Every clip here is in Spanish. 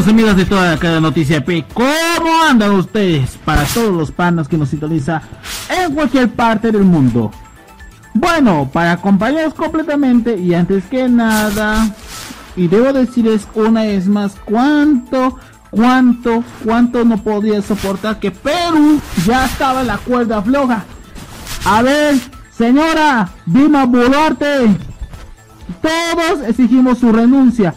Amigos y amigas de toda cada noticia P, ¿cómo andan ustedes? Para todos los panas que nos sintonizan en cualquier parte del mundo. Bueno, para acompañarnos completamente y antes que nada, y debo decirles una vez más cuánto, cuánto, cuánto no podía soportar que Perú ya estaba en la cuerda floja. A ver, señora Dima Boluarte, todos exigimos su renuncia.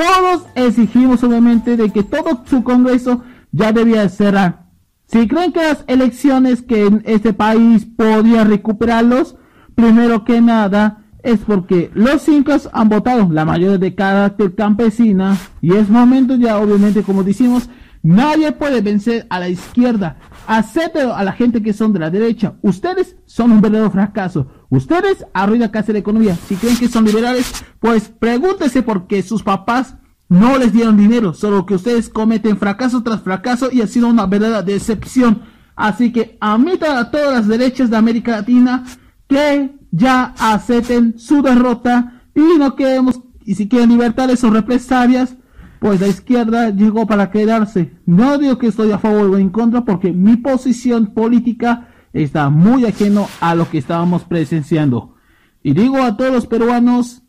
Todos exigimos obviamente de que todo su Congreso ya debía cerrar. Si creen que las elecciones que en este país podían recuperarlos, primero que nada es porque los cinco han votado, la mayoría de carácter campesina, y es momento ya obviamente como decimos, nadie puede vencer a la izquierda. Acéptelo a la gente que son de la derecha. Ustedes son un verdadero fracaso. Ustedes arruinan casi la economía. Si creen que son liberales, pues pregúntese por qué sus papás no les dieron dinero. Solo que ustedes cometen fracaso tras fracaso y ha sido una verdadera decepción. Así que admitan a todas las derechas de América Latina que ya acepten su derrota y no queremos, y si quieren libertades o represalias, pues la izquierda llegó para quedarse. No digo que estoy a favor o en contra porque mi posición política está muy ajeno a lo que estábamos presenciando. Y digo a todos los peruanos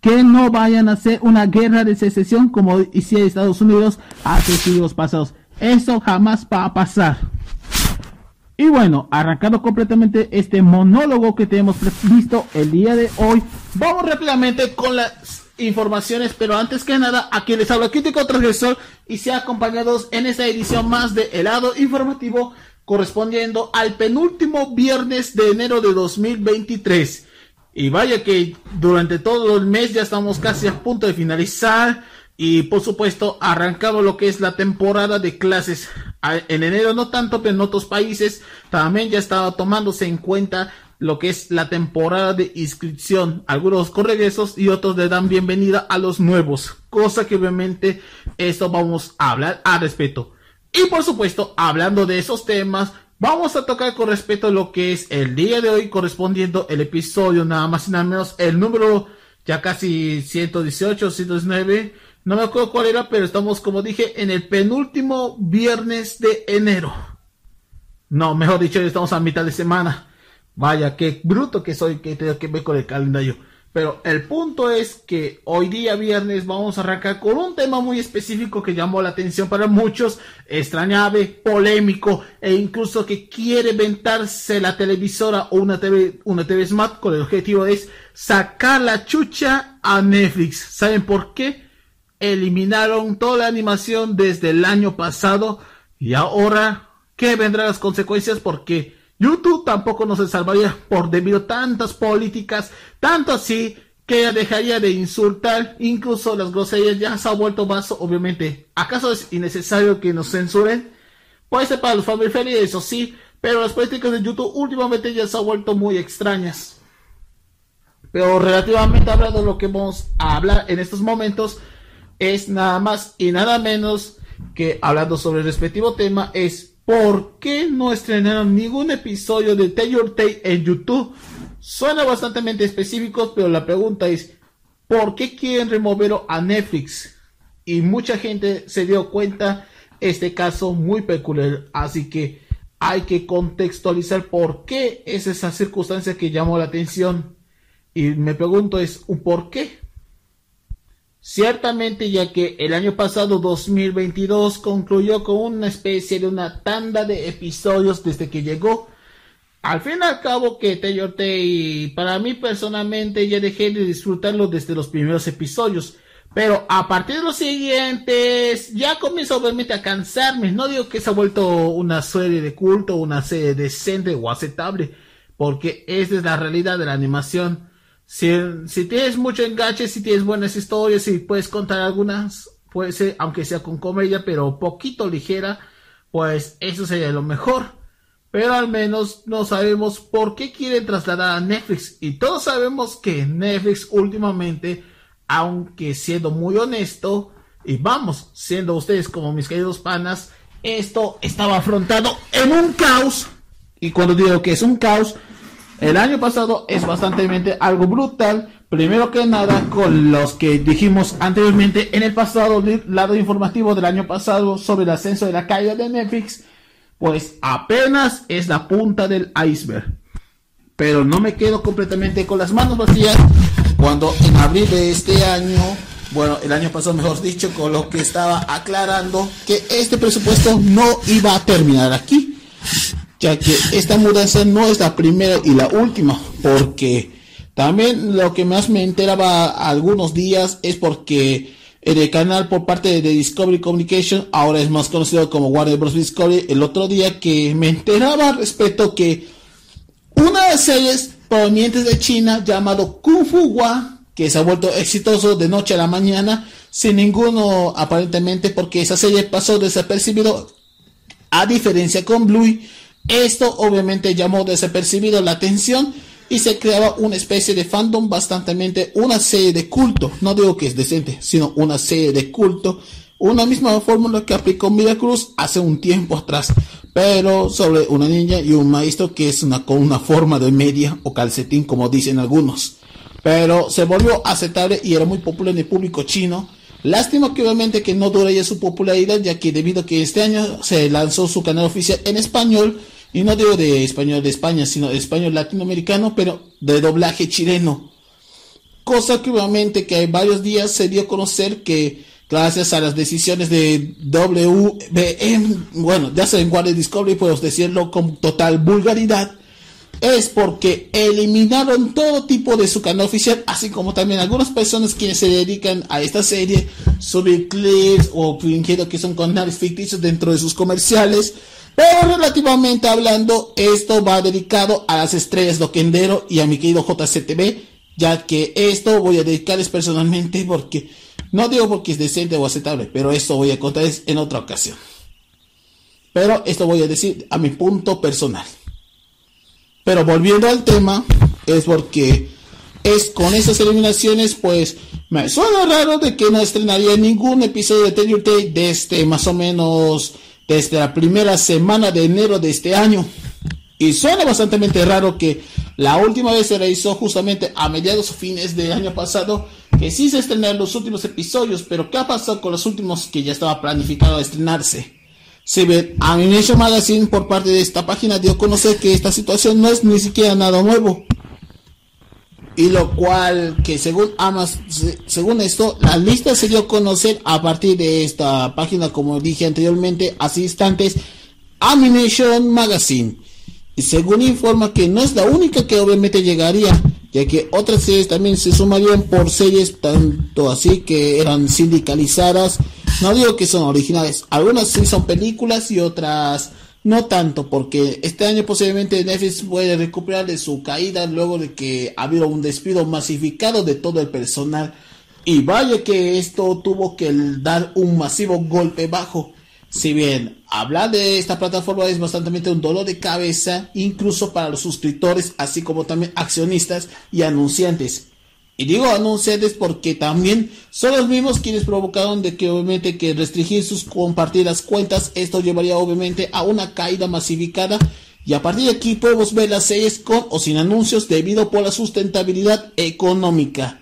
que no vayan a hacer una guerra de secesión como hicieron Estados Unidos hace siglos pasados. Eso jamás va a pasar. Y bueno, arrancando completamente este monólogo que tenemos visto el día de hoy, vamos rápidamente con las informaciones, pero antes que nada, aquí les habla Crítico Transgresor y se acompañados en esta edición más de Helado Informativo correspondiendo al penúltimo viernes de enero de 2023. Y vaya que durante todo el mes ya estamos casi a punto de finalizar y por supuesto arrancado lo que es la temporada de clases. En enero no tanto, pero en otros países también ya estaba tomándose en cuenta lo que es la temporada de inscripción. Algunos con regresos y otros le dan bienvenida a los nuevos. Cosa que obviamente esto vamos a hablar al respecto. Y por supuesto, hablando de esos temas, vamos a tocar con respecto a lo que es el día de hoy correspondiendo el episodio nada más y nada menos el número ya casi 118, 119. No me acuerdo cuál era, pero estamos, como dije, en el penúltimo viernes de enero. No, mejor dicho, estamos a mitad de semana. Vaya, qué bruto que soy que tengo que ver con el calendario. Pero el punto es que hoy día viernes vamos a arrancar con un tema muy específico que llamó la atención para muchos, extrañable, polémico e incluso que quiere ventarse la televisora o una TV, una TV Smart con el objetivo es sacar la chucha a Netflix. ¿Saben por qué? Eliminaron toda la animación desde el año pasado y ahora, ¿qué vendrán las consecuencias? Porque YouTube tampoco nos salvaría por debido a tantas políticas, tanto así que dejaría de insultar, incluso las groserías ya se ha vuelto más, obviamente. ¿Acaso es innecesario que nos censuren? Puede ser para los family friendly, eso sí, pero las políticas de YouTube últimamente ya se han vuelto muy extrañas. Pero relativamente hablando, lo que vamos a hablar en estos momentos es nada más y nada menos que hablando sobre el respectivo tema es ¿Por qué no estrenaron ningún episodio de Taylor Tay en YouTube? Suena bastante específico, pero la pregunta es, ¿por qué quieren removerlo a Netflix? Y mucha gente se dio cuenta este caso muy peculiar, así que hay que contextualizar por qué es esa circunstancia que llamó la atención. Y me pregunto es, ¿por qué? Ciertamente ya que el año pasado 2022 concluyó con una especie de una tanda de episodios desde que llegó al fin y al cabo que Taylor Tay, para mí personalmente ya dejé de disfrutarlo desde los primeros episodios. Pero a partir de los siguientes ya comienzo obviamente a cansarme. No digo que se ha vuelto una serie de culto, una serie decente o aceptable. Porque esa es la realidad de la animación. Si, tienes mucho enganche, si tienes buenas historias, si puedes contar algunas, puede ser, aunque sea con comedia, pero poquito ligera, pues eso sería lo mejor pero al menos no sabemos por qué quieren trasladar a Netflix. Y todos sabemos que Netflix últimamente, aunque siendo muy honesto, y vamos, siendo ustedes como mis queridos panas, esto estaba afrontado en un caos. Y cuando digo que es un caos, el año pasado es bastante algo brutal. Primero que nada, con los que dijimos anteriormente en el pasado lado informativo del año pasado sobre el ascenso de la caída de Netflix pues apenas es la punta del iceberg. Pero no me quedo completamente con las manos vacías cuando en abril de este año, bueno, el año pasado mejor dicho, con lo que estaba aclarando que este presupuesto no iba a terminar aquí, ya que esta mudanza no es la primera y la última, porque también lo que más me enteraba algunos días es porque el canal por parte de Discovery Communication, ahora es más conocido como Warner Bros. Discovery, el otro día que me enteraba respecto que una de las series provenientes de China llamado Kung Fu Wa, que se ha vuelto exitoso de noche a la mañana, sin ninguno aparentemente porque esa serie pasó desapercibido, a diferencia con Blue, esto obviamente llamó desapercibido la atención y se creaba una especie de fandom bastante, una serie de culto, no digo que es decente, sino una serie de culto, una misma fórmula que aplicó Cruz hace un tiempo atrás, pero sobre una niña y un maestro que es una, con una forma de media o calcetín como dicen algunos, pero se volvió aceptable y era muy popular en el público chino, Lástima que obviamente que no dura ya su popularidad, ya que debido a que este año se lanzó su canal oficial en español, y no digo de español de España, sino de español latinoamericano, pero de doblaje chileno. Cosa que obviamente que hay varios días se dio a conocer que gracias a las decisiones de WBM, bueno, ya saben cuál es Discovery, puedo decirlo con total vulgaridad, es porque eliminaron todo tipo de su canal oficial, así como también algunas personas quienes se dedican a esta serie, subir clips o fingiendo que son canales ficticios dentro de sus comerciales, pero relativamente hablando, esto va dedicado a las estrellas Loquendero y a mi querido JCTV, ya que esto voy a dedicarles personalmente porque, no digo porque es decente o aceptable, pero esto voy a contarles en otra ocasión. Pero esto voy a decir a mi punto personal. Pero volviendo al tema, es porque es con esas eliminaciones, pues me suena raro de que no estrenaría ningún episodio de Taylor Day desde más o menos desde la primera semana de enero de este año. Y suena bastante raro que la última vez se realizó justamente a mediados fines del año pasado, que sí se estrenaron los últimos episodios, pero ¿qué ha pasado con los últimos que ya estaba planificado estrenarse? Si ven, Animation Magazine por parte de esta página dio a conocer que esta situación no es ni siquiera nada nuevo y lo cual que según Amas, según esto, la lista se dio a conocer a partir de esta página, como dije anteriormente, hace instantes, Animation Magazine. Y según informa que no es la única que obviamente llegaría, ya que otras series también se sumarían por series tanto así que eran sindicalizadas. No digo que son originales, algunas sí son películas y otras no tanto, porque este año posiblemente Netflix puede recuperar de su caída luego de que ha habido un despido masificado de todo el personal. Y vaya que esto tuvo que dar un masivo golpe bajo. Si bien hablar de esta plataforma es bastante un dolor de cabeza, incluso para los suscriptores, así como también accionistas y anunciantes. Y digo anunciantes porque también son los mismos quienes provocaron de que obviamente que restringir sus compartidas cuentas, esto llevaría obviamente a una caída masificada y a partir de aquí podemos ver las series con o sin anuncios debido por la sustentabilidad económica.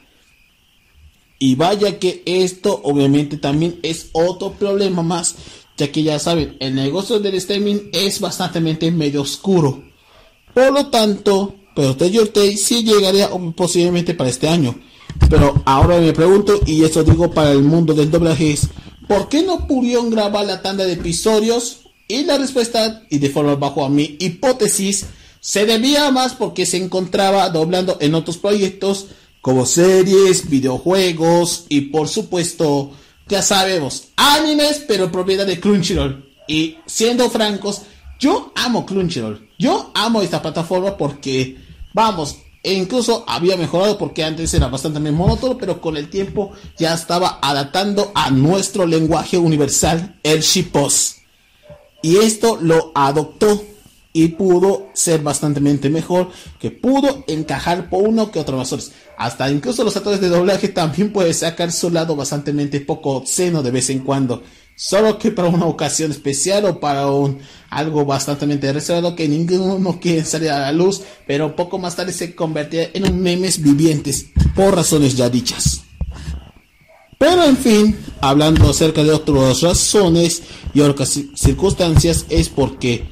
Y vaya que esto obviamente también es otro problema más, ya que ya saben, el negocio del streaming es bastante medio oscuro. Por lo tanto, pero Taylor Tay sí llegaría posiblemente para este año. Pero ahora me pregunto, y eso digo para el mundo del doblaje, ¿por qué no pudieron grabar la tanda de episodios? Y la respuesta, y de forma bajo a mi hipótesis, Se debía más porque se encontraba doblando en otros proyectos como series, videojuegos y por supuesto, ya sabemos, animes, pero propiedad de Crunchyroll. Y siendo francos, yo amo Crunchyroll. Yo amo esta plataforma porque, vamos, e incluso había mejorado porque antes era bastante monótono, pero con el tiempo ya estaba adaptando a nuestro lenguaje universal, el shipos. Y esto lo adoptó y pudo ser bastante mejor, que pudo encajar por uno que otro más. Hasta incluso los actores de doblaje también pueden sacar su lado bastante poco obsceno de vez en cuando. Solo que para una ocasión especial o para un algo bastante reservado que ninguno quiere salir a la luz, pero poco más tarde se convertirá en un memes vivientes por razones ya dichas. Pero en fin, hablando acerca de otras razones y otras circunstancias, es porque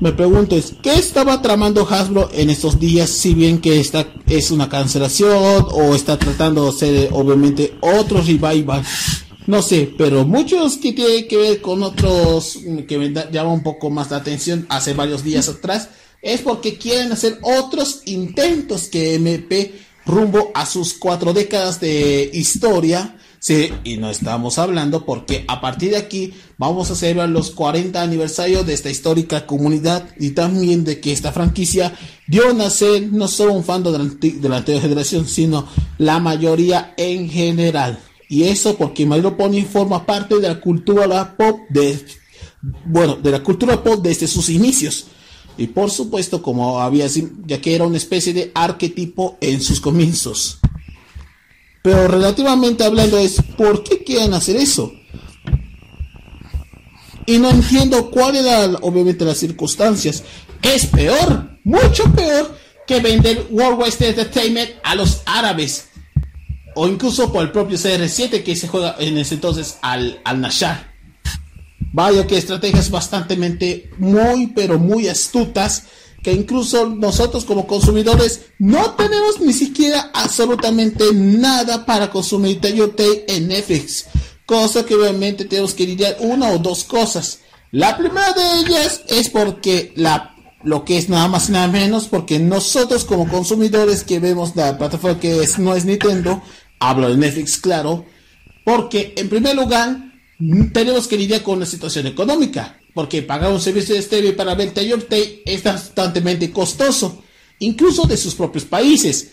me pregunto es, ¿qué estaba tramando Hasbro en estos días? Si bien que esta es una cancelación o está tratando de hacer obviamente otro revival. No sé, pero muchos que tienen que ver con otros que me llaman un poco más la atención hace varios días atrás es porque quieren hacer otros intentos que MP rumbo a sus cuatro décadas de historia Sí, y no estamos hablando porque a partir de aquí vamos a celebrar los 40 aniversarios de esta histórica comunidad y también de que esta franquicia dio nacer no solo un fan de la, de la anterior generación, sino la mayoría en general. Y eso porque My Pony forma parte de la cultura pop de, bueno, de la cultura pop desde sus inicios. Y por supuesto, como había, ya que era una especie de arquetipo en sus comienzos. Pero relativamente hablando es, ¿por qué quieren hacer eso? Y no entiendo cuáles eran obviamente las circunstancias. Es peor, mucho peor que vender World West Entertainment a los árabes. O incluso por el propio CR7 que se juega en ese entonces al, al Nashar. Vaya que estrategias bastante muy pero muy astutas que incluso nosotros como consumidores no tenemos ni siquiera absolutamente nada para consumir Tayote en Netflix. Cosa que obviamente tenemos que lidiar una o dos cosas. La primera de ellas es porque la, lo que es nada más y nada menos, porque nosotros como consumidores que vemos la plataforma que es, no es Nintendo, hablo de Netflix claro, porque en primer lugar tenemos que lidiar con la situación económica porque pagar un servicio de streaming para ver Tay es bastante costoso, incluso de sus propios países.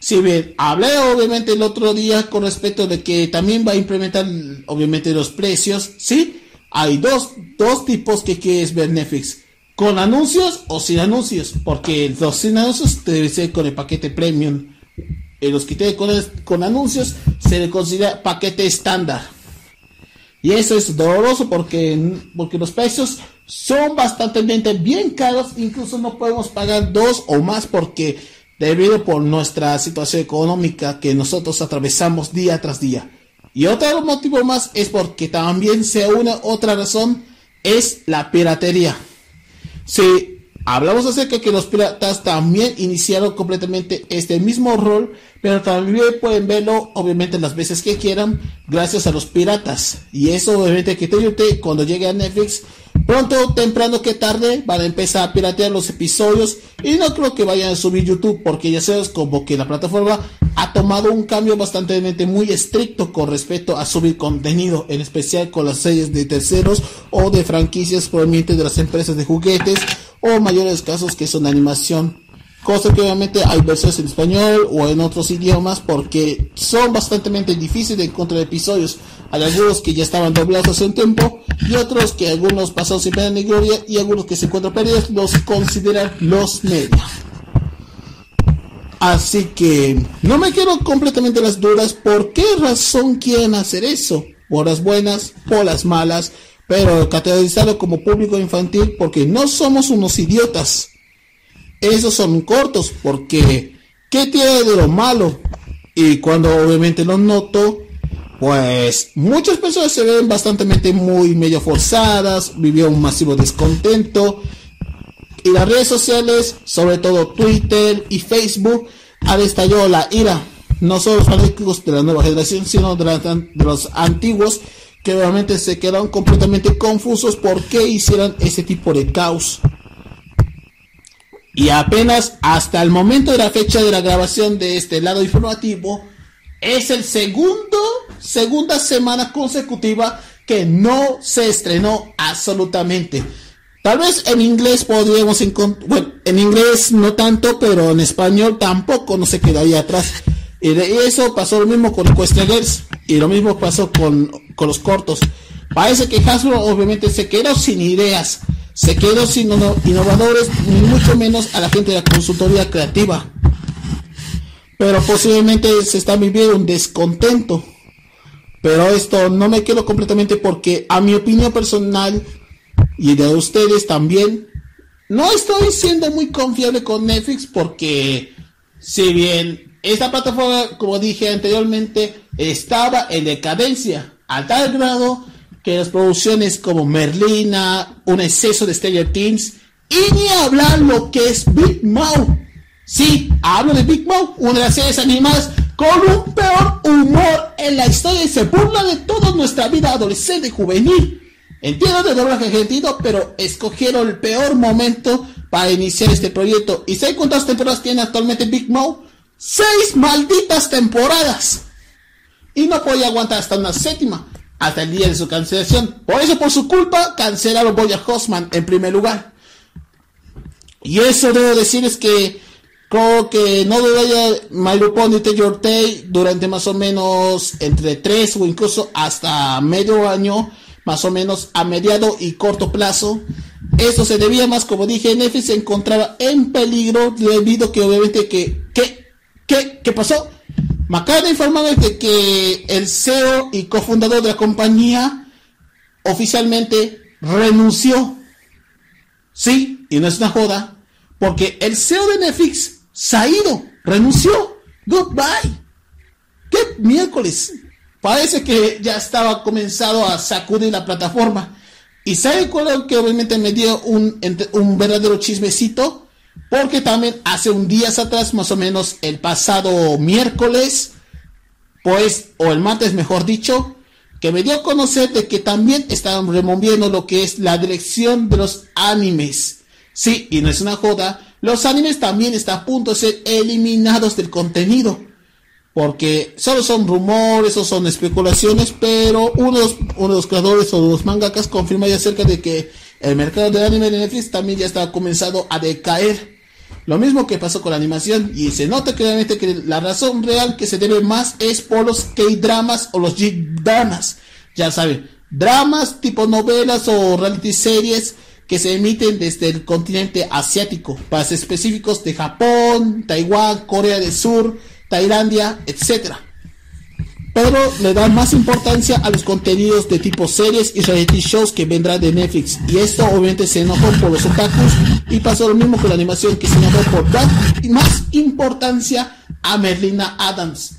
Si bien hablé obviamente el otro día con respecto de que también va a implementar obviamente los precios, sí, hay dos, dos tipos que quieres ver Netflix, con anuncios o sin anuncios, porque los sin anuncios debe ser con el paquete premium. Los tienen con, con anuncios se le considera paquete estándar. Y eso es doloroso porque, porque los precios son bastante bien caros, incluso no podemos pagar dos o más porque debido por nuestra situación económica que nosotros atravesamos día tras día. Y otro motivo más es porque también se une otra razón, es la piratería. Si hablamos acerca que los piratas también iniciaron completamente este mismo rol, pero también pueden verlo obviamente las veces que quieran gracias a los piratas. Y eso obviamente que te cuando llegue a Netflix, pronto, temprano que tarde, van a empezar a piratear los episodios y no creo que vayan a subir YouTube porque ya sabes como que la plataforma ha tomado un cambio bastante muy estricto con respecto a subir contenido, en especial con las series de terceros o de franquicias provenientes de las empresas de juguetes o mayores casos que son animación cosa que obviamente hay versiones en español o en otros idiomas porque son bastante difíciles de encontrar episodios. Hay algunos que ya estaban doblados hace un tiempo y otros que algunos pasados sin pena ni gloria y algunos que se encuentran perdidos los consideran los media. Así que no me quiero completamente las dudas por qué razón quieren hacer eso. Por las buenas, por las malas, pero categorizarlo como público infantil porque no somos unos idiotas esos son cortos porque ¿qué tiene de lo malo? Y cuando obviamente lo noto, pues muchas personas se ven bastante muy medio forzadas, vivió un masivo descontento y las redes sociales, sobre todo Twitter y Facebook, han estallado la ira, no solo los fanáticos de la nueva generación, sino de, de los antiguos que obviamente se quedaron completamente confusos por qué hicieran ese tipo de caos. Y apenas hasta el momento de la fecha de la grabación de este lado informativo, es el segundo, segunda semana consecutiva que no se estrenó absolutamente. Tal vez en inglés podríamos encontrar, bueno, en inglés no tanto, pero en español tampoco no se quedaría atrás. Y de eso pasó lo mismo con Question Girls y lo mismo pasó con, con los cortos. Parece que Hasbro obviamente se quedó sin ideas, se quedó sin innovadores, ni mucho menos a la gente de la consultoría creativa. Pero posiblemente se está viviendo un descontento. Pero esto no me quedo completamente porque a mi opinión personal y de ustedes también, no estoy siendo muy confiable con Netflix porque si bien esta plataforma, como dije anteriormente, estaba en decadencia a tal grado que las producciones como Merlina, un exceso de Stranger Things y ni hablar lo que es Big Mouth. Sí, hablo de Big Mouth, una de las series animadas con un peor humor en la historia y se burla de toda nuestra vida adolescente y juvenil. Entiendo de doblaje argentino, pero escogieron el peor momento para iniciar este proyecto. ¿Y sé cuántas temporadas tiene actualmente Big Mouth? ¡Seis malditas temporadas! Y no podía aguantar hasta una séptima, hasta el día de su cancelación. Por eso, por su culpa, cancelaron Boya Hosman en primer lugar. Y eso debo decirles que creo que no debería My y Taylor Tay durante más o menos entre tres o incluso hasta medio año más o menos a mediado y corto plazo. Esto se debía más, como dije, Netflix se encontraba en peligro debido que obviamente que, ¿qué, qué, qué pasó? Me acaban de informar de que el CEO y cofundador de la compañía oficialmente renunció. Sí, y no es una joda, porque el CEO de Netflix se ha ido, renunció. Goodbye. ¿Qué miércoles? parece que ya estaba comenzado a sacudir la plataforma. Y sabe cuál que obviamente me dio un, un verdadero chismecito, porque también hace un días atrás, más o menos el pasado miércoles, pues, o el martes mejor dicho, que me dio a conocer de que también estaban removiendo lo que es la dirección de los animes. Sí, y no es una joda, los animes también están a punto de ser eliminados del contenido porque solo son rumores o son especulaciones, pero uno de, los, uno de los creadores o de los mangakas confirma ya acerca de que el mercado del anime de Netflix también ya está comenzando a decaer. Lo mismo que pasó con la animación y se nota claramente que la razón real que se debe más es por los K-dramas o los G-dramas. Ya saben, dramas tipo novelas o reality series que se emiten desde el continente asiático, para específicos de Japón, Taiwán, Corea del Sur, Tailandia, etcétera. Pero le dan más importancia a los contenidos de tipo series y reality shows que vendrán de Netflix. Y esto obviamente se enojó por los otakus y pasó lo mismo con la animación que se enojó por dar más importancia a Merlina Adams.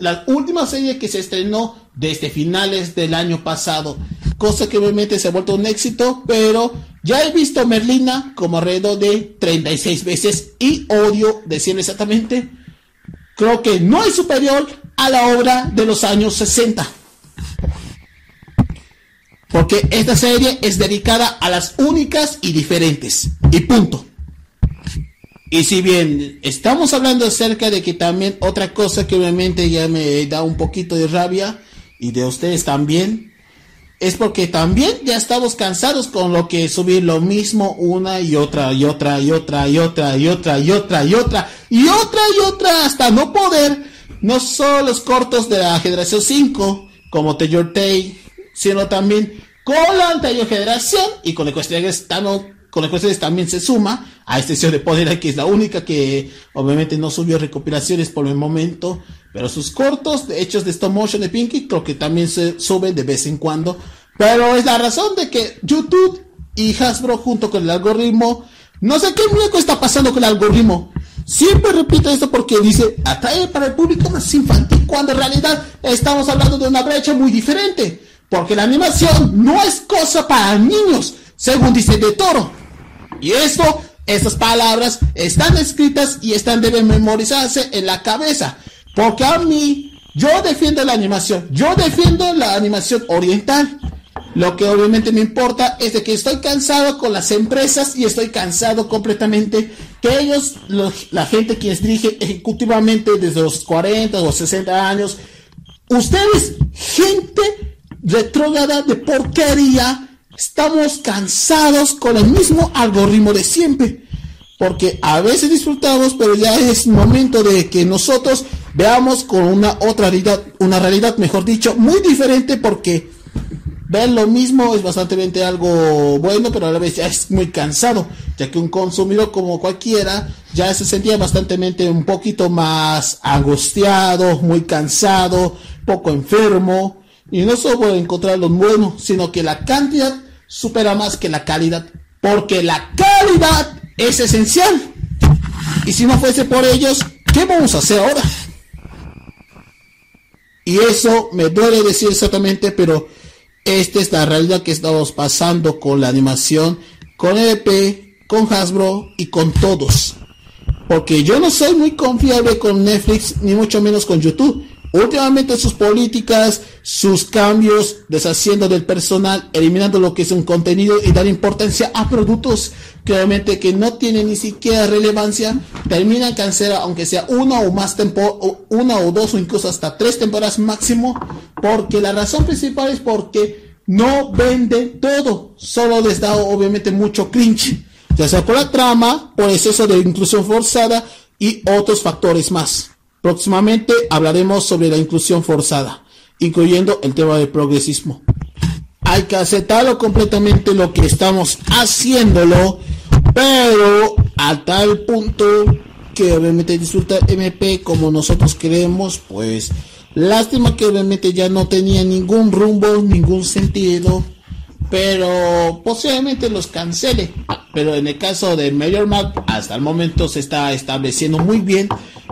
La última serie que se estrenó desde finales del año pasado. Cosa que obviamente se ha vuelto un éxito, pero ya he visto Merlina como alrededor de 36 veces y odio decirlo exactamente creo que no es superior a la obra de los años 60. Porque esta serie es dedicada a las únicas y diferentes. Y punto. Y si bien estamos hablando acerca de que también otra cosa que obviamente ya me da un poquito de rabia y de ustedes también, es porque también ya estamos cansados con lo que subir lo mismo una y otra y otra y otra y otra y otra y otra y otra y otra y otra hasta no poder no solo los cortos de la generación 5 como Taylor Tay sino también con la anterior generación y con cuestiones con cuestiones también se suma a excepción de Poder que es la única que obviamente no subió recopilaciones por el momento pero sus cortos, hechos de stop motion de Pinky, creo que también se suben de vez en cuando. Pero es la razón de que YouTube y Hasbro junto con el algoritmo, no sé qué muñeco está pasando con el algoritmo. Siempre repito esto porque dice, atrae para el público más infantil, cuando en realidad estamos hablando de una brecha muy diferente. Porque la animación no es cosa para niños, según dice De Toro. Y esto, estas palabras están escritas y están deben memorizarse en la cabeza. Porque a mí, yo defiendo la animación, yo defiendo la animación oriental. Lo que obviamente me importa es de que estoy cansado con las empresas y estoy cansado completamente que ellos, la gente quienes dirige ejecutivamente desde los 40 o 60 años, ustedes, gente retrógrada de porquería, estamos cansados con el mismo algoritmo de siempre. Porque a veces disfrutamos, pero ya es momento de que nosotros veamos con una otra realidad, una realidad, mejor dicho, muy diferente porque ver lo mismo es bastante algo bueno, pero a la vez ya es muy cansado, ya que un consumidor como cualquiera ya se sentía bastante un poquito más angustiado, muy cansado, poco enfermo, y no solo encontrar lo bueno, sino que la cantidad supera más que la calidad, porque la calidad es esencial. Y si no fuese por ellos, ¿qué vamos a hacer ahora? Y eso me duele decir exactamente, pero esta es la realidad que estamos pasando con la animación, con EP, con Hasbro y con todos. Porque yo no soy muy confiable con Netflix, ni mucho menos con YouTube. Últimamente sus políticas, sus cambios, deshaciendo del personal, eliminando lo que es un contenido y dar importancia a productos que obviamente que no tienen ni siquiera relevancia, terminan cancelar aunque sea una o más tempo, una o dos o incluso hasta tres temporadas máximo, porque la razón principal es porque no venden todo, solo les da obviamente mucho cringe, ya sea por la trama, por exceso de inclusión forzada y otros factores más. Próximamente hablaremos sobre la inclusión forzada, incluyendo el tema del progresismo. Hay que aceptarlo completamente lo que estamos haciéndolo, pero a tal punto que obviamente disfruta MP como nosotros queremos, pues lástima que obviamente ya no tenía ningún rumbo, ningún sentido, pero posiblemente los cancele. Pero en el caso de Major Map, hasta el momento se está estableciendo muy bien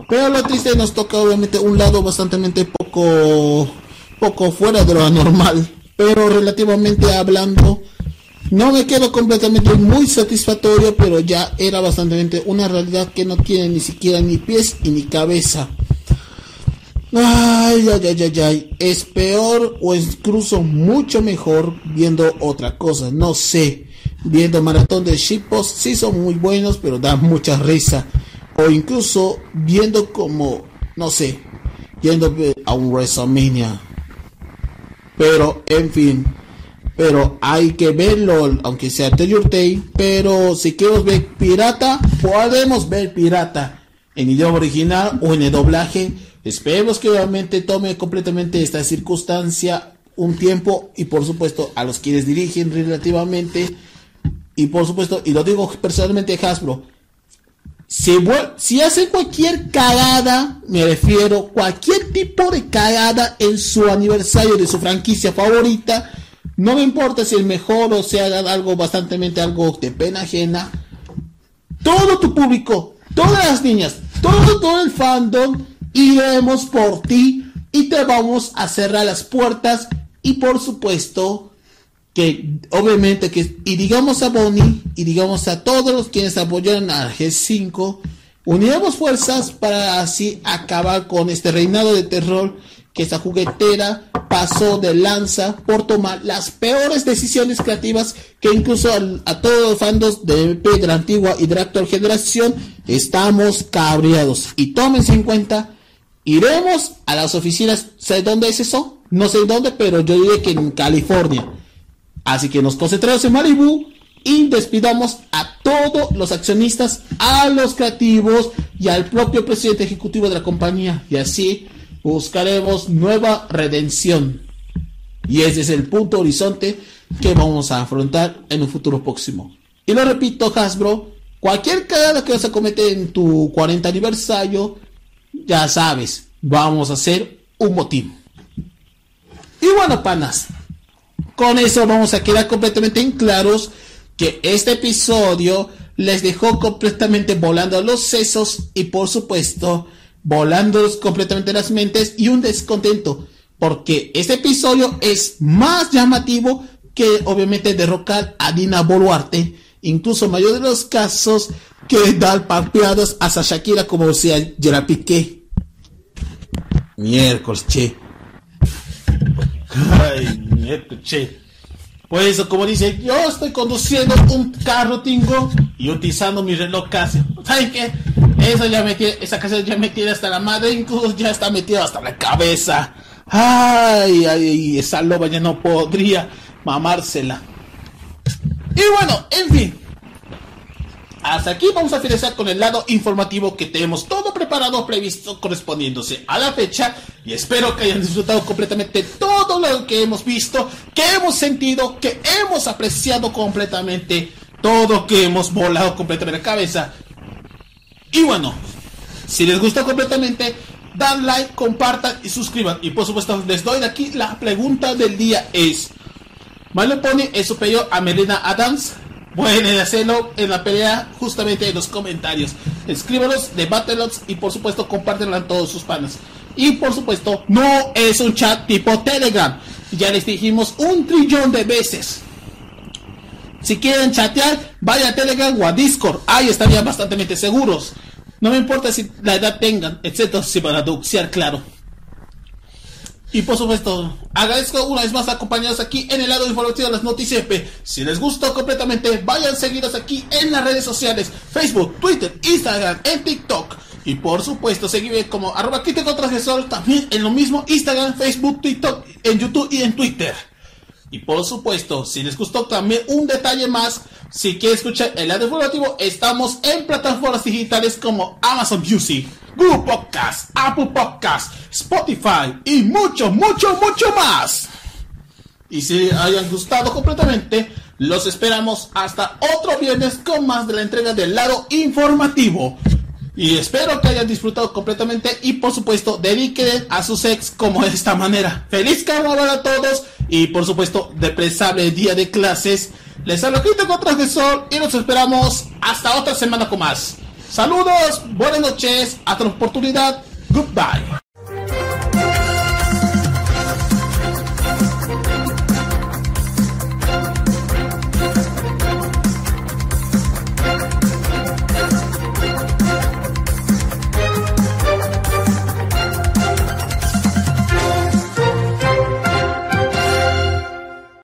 pero lo triste nos toca obviamente un lado bastante poco, poco fuera de lo anormal. Pero relativamente hablando, no me quedo completamente muy satisfactorio, pero ya era bastante una realidad que no tiene ni siquiera ni pies y ni cabeza. Ay, ay, ay, ay, ay. Es peor o incluso mucho mejor viendo otra cosa. No sé. Viendo maratón de shipos, sí son muy buenos, pero da mucha risa o incluso viendo como, no sé, yendo a un WrestleMania. Pero, en fin, pero hay que verlo, aunque sea Taylor Day, pero si queremos ver pirata, podemos ver pirata en idioma original o en el doblaje. Esperemos que realmente tome completamente esta circunstancia un tiempo y por supuesto a los quienes dirigen relativamente. Y por supuesto, y lo digo personalmente Hasbro, si, si hace cualquier cagada, me refiero, cualquier tipo de cagada en su aniversario de su franquicia favorita, no me importa si es mejor o sea algo bastante algo de pena ajena, todo tu público, todas las niñas, todo, todo el fandom, iremos por ti y te vamos a cerrar las puertas. Y por supuesto que obviamente que y digamos a Bonnie y digamos a todos los quienes apoyaron a G5 uniremos fuerzas para así acabar con este reinado de terror que esa juguetera pasó de lanza por tomar las peores decisiones creativas que incluso a, todos los fandos de MP de la antigua y de la generación estamos cabreados. Y tómense en cuenta iremos a las oficinas ¿sé dónde es eso? no sé dónde pero yo diré que en California Así que nos concentramos en Malibu y despidamos a todos los accionistas, a los creativos y al propio presidente ejecutivo de la compañía. Y así buscaremos nueva redención. Y ese es el punto horizonte que vamos a afrontar en un futuro próximo. Y lo repito, Hasbro, cualquier cagada que vas a cometer en tu 40 aniversario, ya sabes, vamos a hacer un motivo. Y bueno, panas, con eso vamos a quedar completamente en claros que este episodio les dejó completamente volando los sesos y por supuesto volando completamente las mentes y un descontento porque este episodio es más llamativo que obviamente derrocar a Dina Boluarte incluso mayor de los casos que dar papeadas a Shakira como sea Gerard Piqué miércoles che Ay, nieto, che. Pues como dice, yo estoy conduciendo un carro tingo y utilizando mi reloj casi. ¿saben qué? Eso ya me esa canción ya me tiene hasta la madre, incluso ya está metida hasta la cabeza. Ay, ay, esa loba ya no podría mamársela. Y bueno, en fin. Hasta aquí vamos a finalizar con el lado informativo que tenemos todo preparado, previsto, correspondiéndose a la fecha. Y espero que hayan disfrutado completamente todo lo que hemos visto, que hemos sentido, que hemos apreciado completamente, todo que hemos volado completamente la cabeza. Y bueno, si les gustó completamente, dan like, compartan y suscriban. Y por supuesto, les doy de aquí la pregunta del día es: ¿Malo Pony es superior a Melina Adams? Pueden hacerlo en la pelea justamente en los comentarios. Escríbanos, debátelos y por supuesto compártenlo a todos sus panas. Y por supuesto, no es un chat tipo Telegram. Ya les dijimos un trillón de veces. Si quieren chatear, vaya a Telegram o a Discord. Ahí estarían bastante seguros. No me importa si la edad tengan, etcétera, si van a doxear, claro. Y por supuesto, agradezco una vez más acompañados aquí en el lado informativo de las noticias EP. Si les gustó completamente, vayan seguidos aquí en las redes sociales, Facebook, Twitter, Instagram, en TikTok. Y por supuesto, seguirme como arroba transgresor también en lo mismo Instagram, Facebook, TikTok, en YouTube y en Twitter. Y por supuesto, si les gustó también un detalle más, si quieren escuchar el lado informativo, estamos en plataformas digitales como Amazon Music. Google Podcast, Apple Podcast, Spotify y mucho, mucho, mucho más. Y si hayan gustado completamente, los esperamos hasta otro viernes con más de la entrega del lado informativo. Y espero que hayan disfrutado completamente y por supuesto dediquen a sus ex como de esta manera. Feliz carnaval a todos y por supuesto depresable día de clases. Les hablo de Sol y nos esperamos hasta otra semana con más. Saludos, buenas noches, hasta la oportunidad, goodbye.